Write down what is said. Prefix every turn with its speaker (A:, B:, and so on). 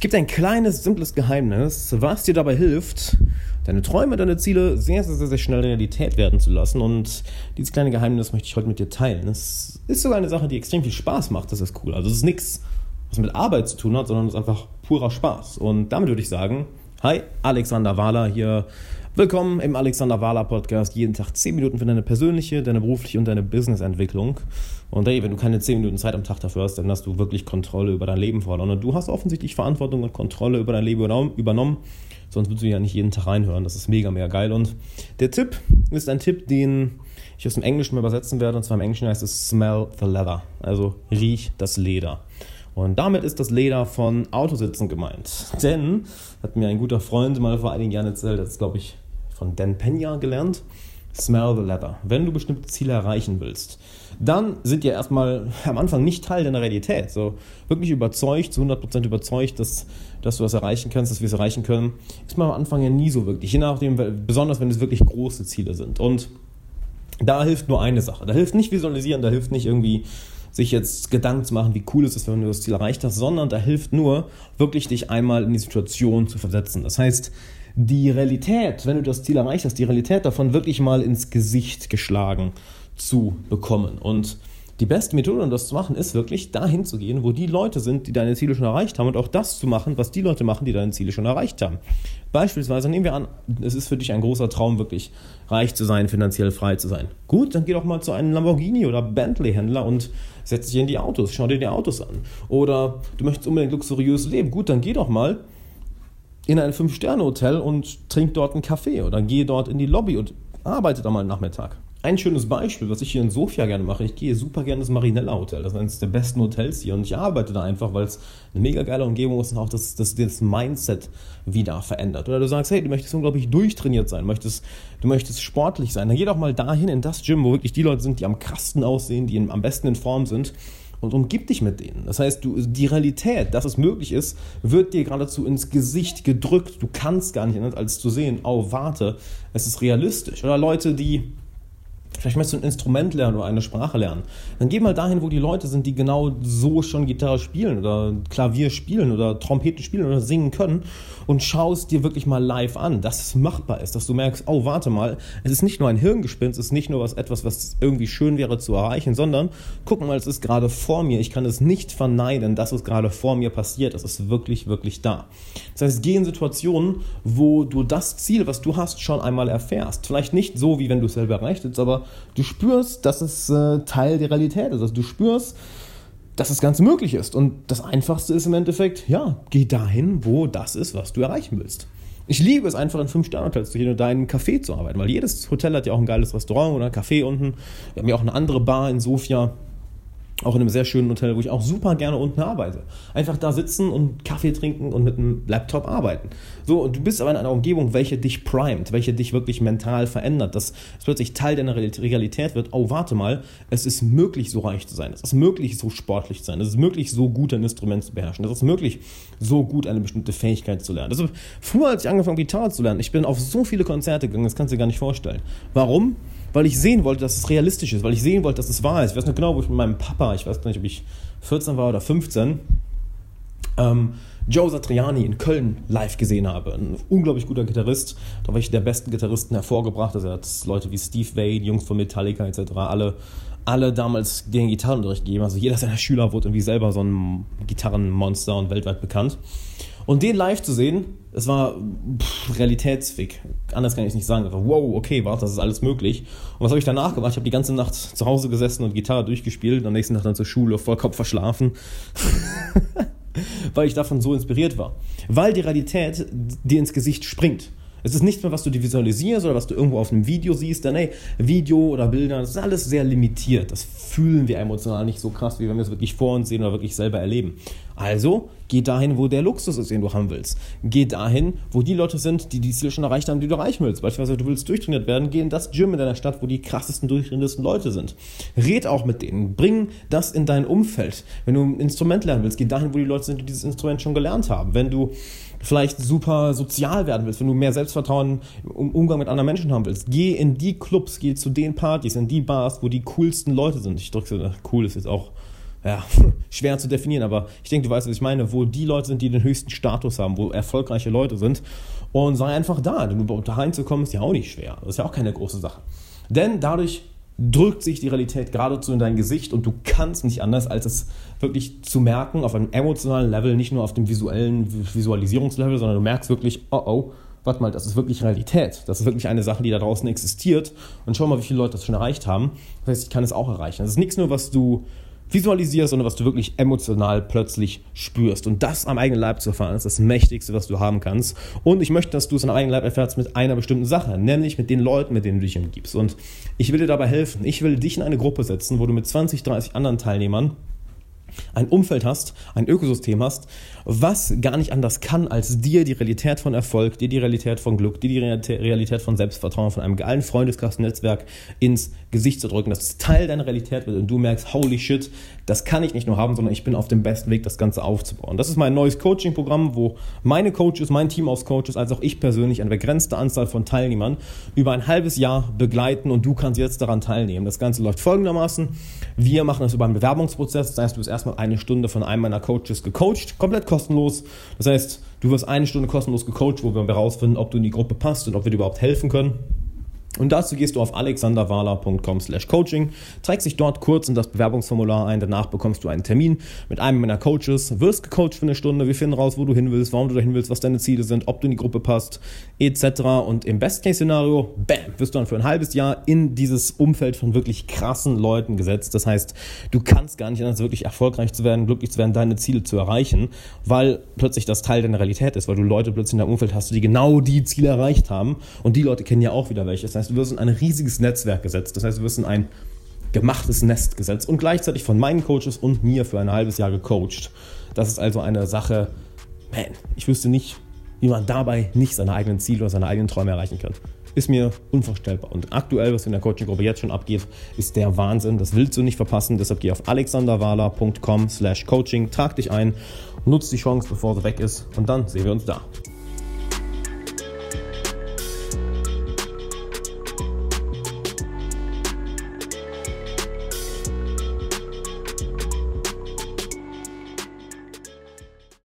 A: Es gibt ein kleines, simples Geheimnis, was dir dabei hilft, deine Träume, deine Ziele sehr, sehr, sehr, sehr schnell Realität werden zu lassen. Und dieses kleine Geheimnis möchte ich heute mit dir teilen. Es ist sogar eine Sache, die extrem viel Spaß macht. Das ist cool. Also es ist nichts, was mit Arbeit zu tun hat, sondern es ist einfach purer Spaß. Und damit würde ich sagen, hi, Alexander Wahler hier. Willkommen im Alexander Wahler Podcast. Jeden Tag 10 Minuten für deine persönliche, deine berufliche und deine Businessentwicklung. Und hey, wenn du keine 10 Minuten Zeit am Tag dafür hast, dann hast du wirklich Kontrolle über dein Leben verloren. Und du hast offensichtlich Verantwortung und Kontrolle über dein Leben übernommen. Sonst würdest du ja nicht jeden Tag reinhören. Das ist mega, mega geil. Und der Tipp ist ein Tipp, den ich aus dem Englischen übersetzen werde. Und zwar im Englischen heißt es Smell the Leather. Also riech das Leder. Und damit ist das Leder von Autositzen gemeint. Denn, hat mir ein guter Freund mal vor einigen Jahren erzählt, das ist, glaube ich, von Dan Pena gelernt, Smell the Leather. Wenn du bestimmte Ziele erreichen willst, dann sind die erstmal am Anfang nicht Teil deiner Realität. So wirklich überzeugt, zu 100% überzeugt, dass, dass du das erreichen kannst, dass wir es erreichen können, ist man am Anfang ja nie so wirklich. Je nachdem, besonders wenn es wirklich große Ziele sind. Und da hilft nur eine Sache. Da hilft nicht visualisieren, da hilft nicht irgendwie sich jetzt Gedanken zu machen, wie cool es ist, wenn du das Ziel erreicht hast, sondern da hilft nur, wirklich dich einmal in die Situation zu versetzen. Das heißt, die Realität, wenn du das Ziel erreicht hast, die Realität davon wirklich mal ins Gesicht geschlagen zu bekommen. Und die beste Methode, um das zu machen, ist wirklich dahin zu gehen, wo die Leute sind, die deine Ziele schon erreicht haben und auch das zu machen, was die Leute machen, die deine Ziele schon erreicht haben. Beispielsweise nehmen wir an, es ist für dich ein großer Traum, wirklich reich zu sein, finanziell frei zu sein. Gut, dann geh doch mal zu einem Lamborghini oder Bentley-Händler und setz dich in die Autos, schau dir die Autos an. Oder du möchtest unbedingt luxuriös leben. Gut, dann geh doch mal in ein Fünf-Sterne-Hotel und trink dort einen Kaffee oder geh dort in die Lobby und arbeite da mal einen Nachmittag. Ein schönes Beispiel, was ich hier in Sofia gerne mache, ich gehe super gerne ins Marinella Hotel. Das ist eines der besten Hotels hier und ich arbeite da einfach, weil es eine mega geile Umgebung ist und auch das, das, das Mindset wieder verändert. Oder du sagst, hey, du möchtest unglaublich durchtrainiert sein, möchtest, du möchtest sportlich sein, dann geh doch mal dahin in das Gym, wo wirklich die Leute sind, die am krassesten aussehen, die am besten in Form sind und umgib dich mit denen. Das heißt, du, die Realität, dass es möglich ist, wird dir geradezu ins Gesicht gedrückt. Du kannst gar nicht anders als zu sehen, oh, warte, es ist realistisch. Oder Leute, die Vielleicht möchtest du ein Instrument lernen oder eine Sprache lernen. Dann geh mal dahin, wo die Leute sind, die genau so schon Gitarre spielen oder Klavier spielen oder Trompeten spielen oder singen können und schau es dir wirklich mal live an, dass es machbar ist, dass du merkst, oh, warte mal, es ist nicht nur ein Hirngespinst, es ist nicht nur was, etwas, was irgendwie schön wäre zu erreichen, sondern guck mal, es ist gerade vor mir. Ich kann es nicht verneinen, dass es gerade vor mir passiert. Es ist wirklich, wirklich da. Das heißt, geh in Situationen, wo du das Ziel, was du hast, schon einmal erfährst. Vielleicht nicht so, wie wenn du es selber erreicht hättest, aber du spürst, dass es äh, Teil der Realität ist. Also du spürst, dass das Ganze möglich ist. Und das Einfachste ist im Endeffekt, ja, geh dahin, wo das ist, was du erreichen willst. Ich liebe es einfach in Fünf-Sterne-Hotels zu gehen und da in einem Café zu arbeiten, weil jedes Hotel hat ja auch ein geiles Restaurant oder ein Café unten. Wir haben ja auch eine andere Bar in Sofia auch in einem sehr schönen Hotel, wo ich auch super gerne unten arbeite. Einfach da sitzen und Kaffee trinken und mit einem Laptop arbeiten. So, und du bist aber in einer Umgebung, welche dich primet, welche dich wirklich mental verändert, dass es plötzlich Teil deiner Realität wird. Oh, warte mal, es ist möglich, so reich zu sein. Es ist möglich, so sportlich zu sein. Es ist möglich, so gut ein Instrument zu beherrschen. Es ist möglich, so gut eine bestimmte Fähigkeit zu lernen. Also, früher, als ich angefangen habe, Gitarre zu lernen, ich bin auf so viele Konzerte gegangen, das kannst du dir gar nicht vorstellen. Warum? Weil ich sehen wollte, dass es realistisch ist, weil ich sehen wollte, dass es wahr ist. Ich weiß noch genau, wo ich mit meinem Papa, ich weiß nicht, ob ich 14 war oder 15, ähm, Joe Satriani in Köln live gesehen habe. Ein unglaublich guter Gitarrist. Da war ich der besten Gitarristen hervorgebracht. Also er hat Leute wie Steve Vai, Jungs von Metallica etc. alle, alle damals den Gitarrenunterricht gegeben. Also jeder seiner Schüler wurde irgendwie selber so ein Gitarrenmonster und weltweit bekannt. Und den live zu sehen, es war realitätsfick. Anders kann ich es nicht sagen. wow, okay, warte, das ist alles möglich. Und was habe ich danach gemacht? Ich habe die ganze Nacht zu Hause gesessen und Gitarre durchgespielt am nächsten Tag dann zur Schule, voll Kopf verschlafen. Weil ich davon so inspiriert war. Weil die Realität dir ins Gesicht springt. Es ist nichts mehr, was du dir visualisierst oder was du irgendwo auf einem Video siehst. Denn ey, Video oder Bilder, das ist alles sehr limitiert. Das fühlen wir emotional nicht so krass, wie wenn wir es wirklich vor uns sehen oder wirklich selber erleben. Also, geh dahin, wo der Luxus ist, den du haben willst. Geh dahin, wo die Leute sind, die die Ziele schon erreicht haben, die du erreichen willst. Beispielsweise, du willst durchtrainiert werden, geh in das Gym in deiner Stadt, wo die krassesten, durchtrainiertesten Leute sind. Red auch mit denen. Bring das in dein Umfeld. Wenn du ein Instrument lernen willst, geh dahin, wo die Leute sind, die dieses Instrument schon gelernt haben. Wenn du vielleicht super sozial werden willst, wenn du mehr Selbstvertrauen im Umgang mit anderen Menschen haben willst, geh in die Clubs, geh zu den Partys, in die Bars, wo die coolsten Leute sind. Ich drücke cool ist jetzt auch ja, schwer zu definieren, aber ich denke, du weißt, was ich meine, wo die Leute sind, die den höchsten Status haben, wo erfolgreiche Leute sind. Und sei einfach da, denn da reinzukommen ist ja auch nicht schwer. Das ist ja auch keine große Sache. Denn dadurch drückt sich die Realität geradezu in dein Gesicht und du kannst nicht anders, als es wirklich zu merken, auf einem emotionalen Level, nicht nur auf dem visuellen Visualisierungslevel, sondern du merkst wirklich, oh oh, warte mal, das ist wirklich Realität. Das ist wirklich eine Sache, die da draußen existiert. Und schau mal, wie viele Leute das schon erreicht haben. Das heißt, ich kann es auch erreichen. Das ist nichts nur, was du visualisierst, sondern was du wirklich emotional plötzlich spürst. Und das am eigenen Leib zu erfahren, ist das Mächtigste, was du haben kannst. Und ich möchte, dass du es am eigenen Leib erfährst mit einer bestimmten Sache, nämlich mit den Leuten, mit denen du dich umgibst. Und ich will dir dabei helfen. Ich will dich in eine Gruppe setzen, wo du mit 20, 30 anderen Teilnehmern ein Umfeld hast, ein Ökosystem hast, was gar nicht anders kann, als dir die Realität von Erfolg, dir die Realität von Glück, dir die Realität von Selbstvertrauen, von einem geilen Freundeskreisnetzwerk ins Gesicht zu drücken, dass es Teil deiner Realität wird und du merkst, holy shit, das kann ich nicht nur haben, sondern ich bin auf dem besten Weg, das Ganze aufzubauen. Das ist mein neues Coaching-Programm, wo meine Coaches, mein Team aus Coaches, als auch ich persönlich eine begrenzte Anzahl von Teilnehmern über ein halbes Jahr begleiten und du kannst jetzt daran teilnehmen. Das Ganze läuft folgendermaßen. Wir machen das über einen Bewerbungsprozess, das heißt, du bist erstmal eine Stunde von einem meiner Coaches gecoacht, komplett kostenlos. Das heißt, du wirst eine Stunde kostenlos gecoacht, wo wir herausfinden, ob du in die Gruppe passt und ob wir dir überhaupt helfen können. Und dazu gehst du auf alexanderwala.com slash coaching, trägst dich dort kurz in das Bewerbungsformular ein, danach bekommst du einen Termin mit einem meiner Coaches, wirst gecoacht für eine Stunde, wir finden raus, wo du hin willst, warum du dahin willst, was deine Ziele sind, ob du in die Gruppe passt, etc. Und im Best-Case-Szenario, bam, wirst du dann für ein halbes Jahr in dieses Umfeld von wirklich krassen Leuten gesetzt. Das heißt, du kannst gar nicht anders wirklich erfolgreich zu werden, glücklich zu werden, deine Ziele zu erreichen, weil plötzlich das Teil deiner Realität ist, weil du Leute plötzlich in deinem Umfeld hast, die genau die Ziele erreicht haben und die Leute kennen ja auch wieder welche. Das heißt, du wirst in ein riesiges Netzwerk gesetzt. Das heißt, du wirst in ein gemachtes Nest gesetzt und gleichzeitig von meinen Coaches und mir für ein halbes Jahr gecoacht. Das ist also eine Sache, man, ich wüsste nicht, wie man dabei nicht seine eigenen Ziele oder seine eigenen Träume erreichen kann. Ist mir unvorstellbar. Und aktuell, was in der Coaching-Gruppe jetzt schon abgeht, ist der Wahnsinn. Das willst du nicht verpassen. Deshalb geh auf alexanderwala.com slash coaching, trag dich ein, nutz die Chance, bevor sie weg ist und dann sehen wir uns da.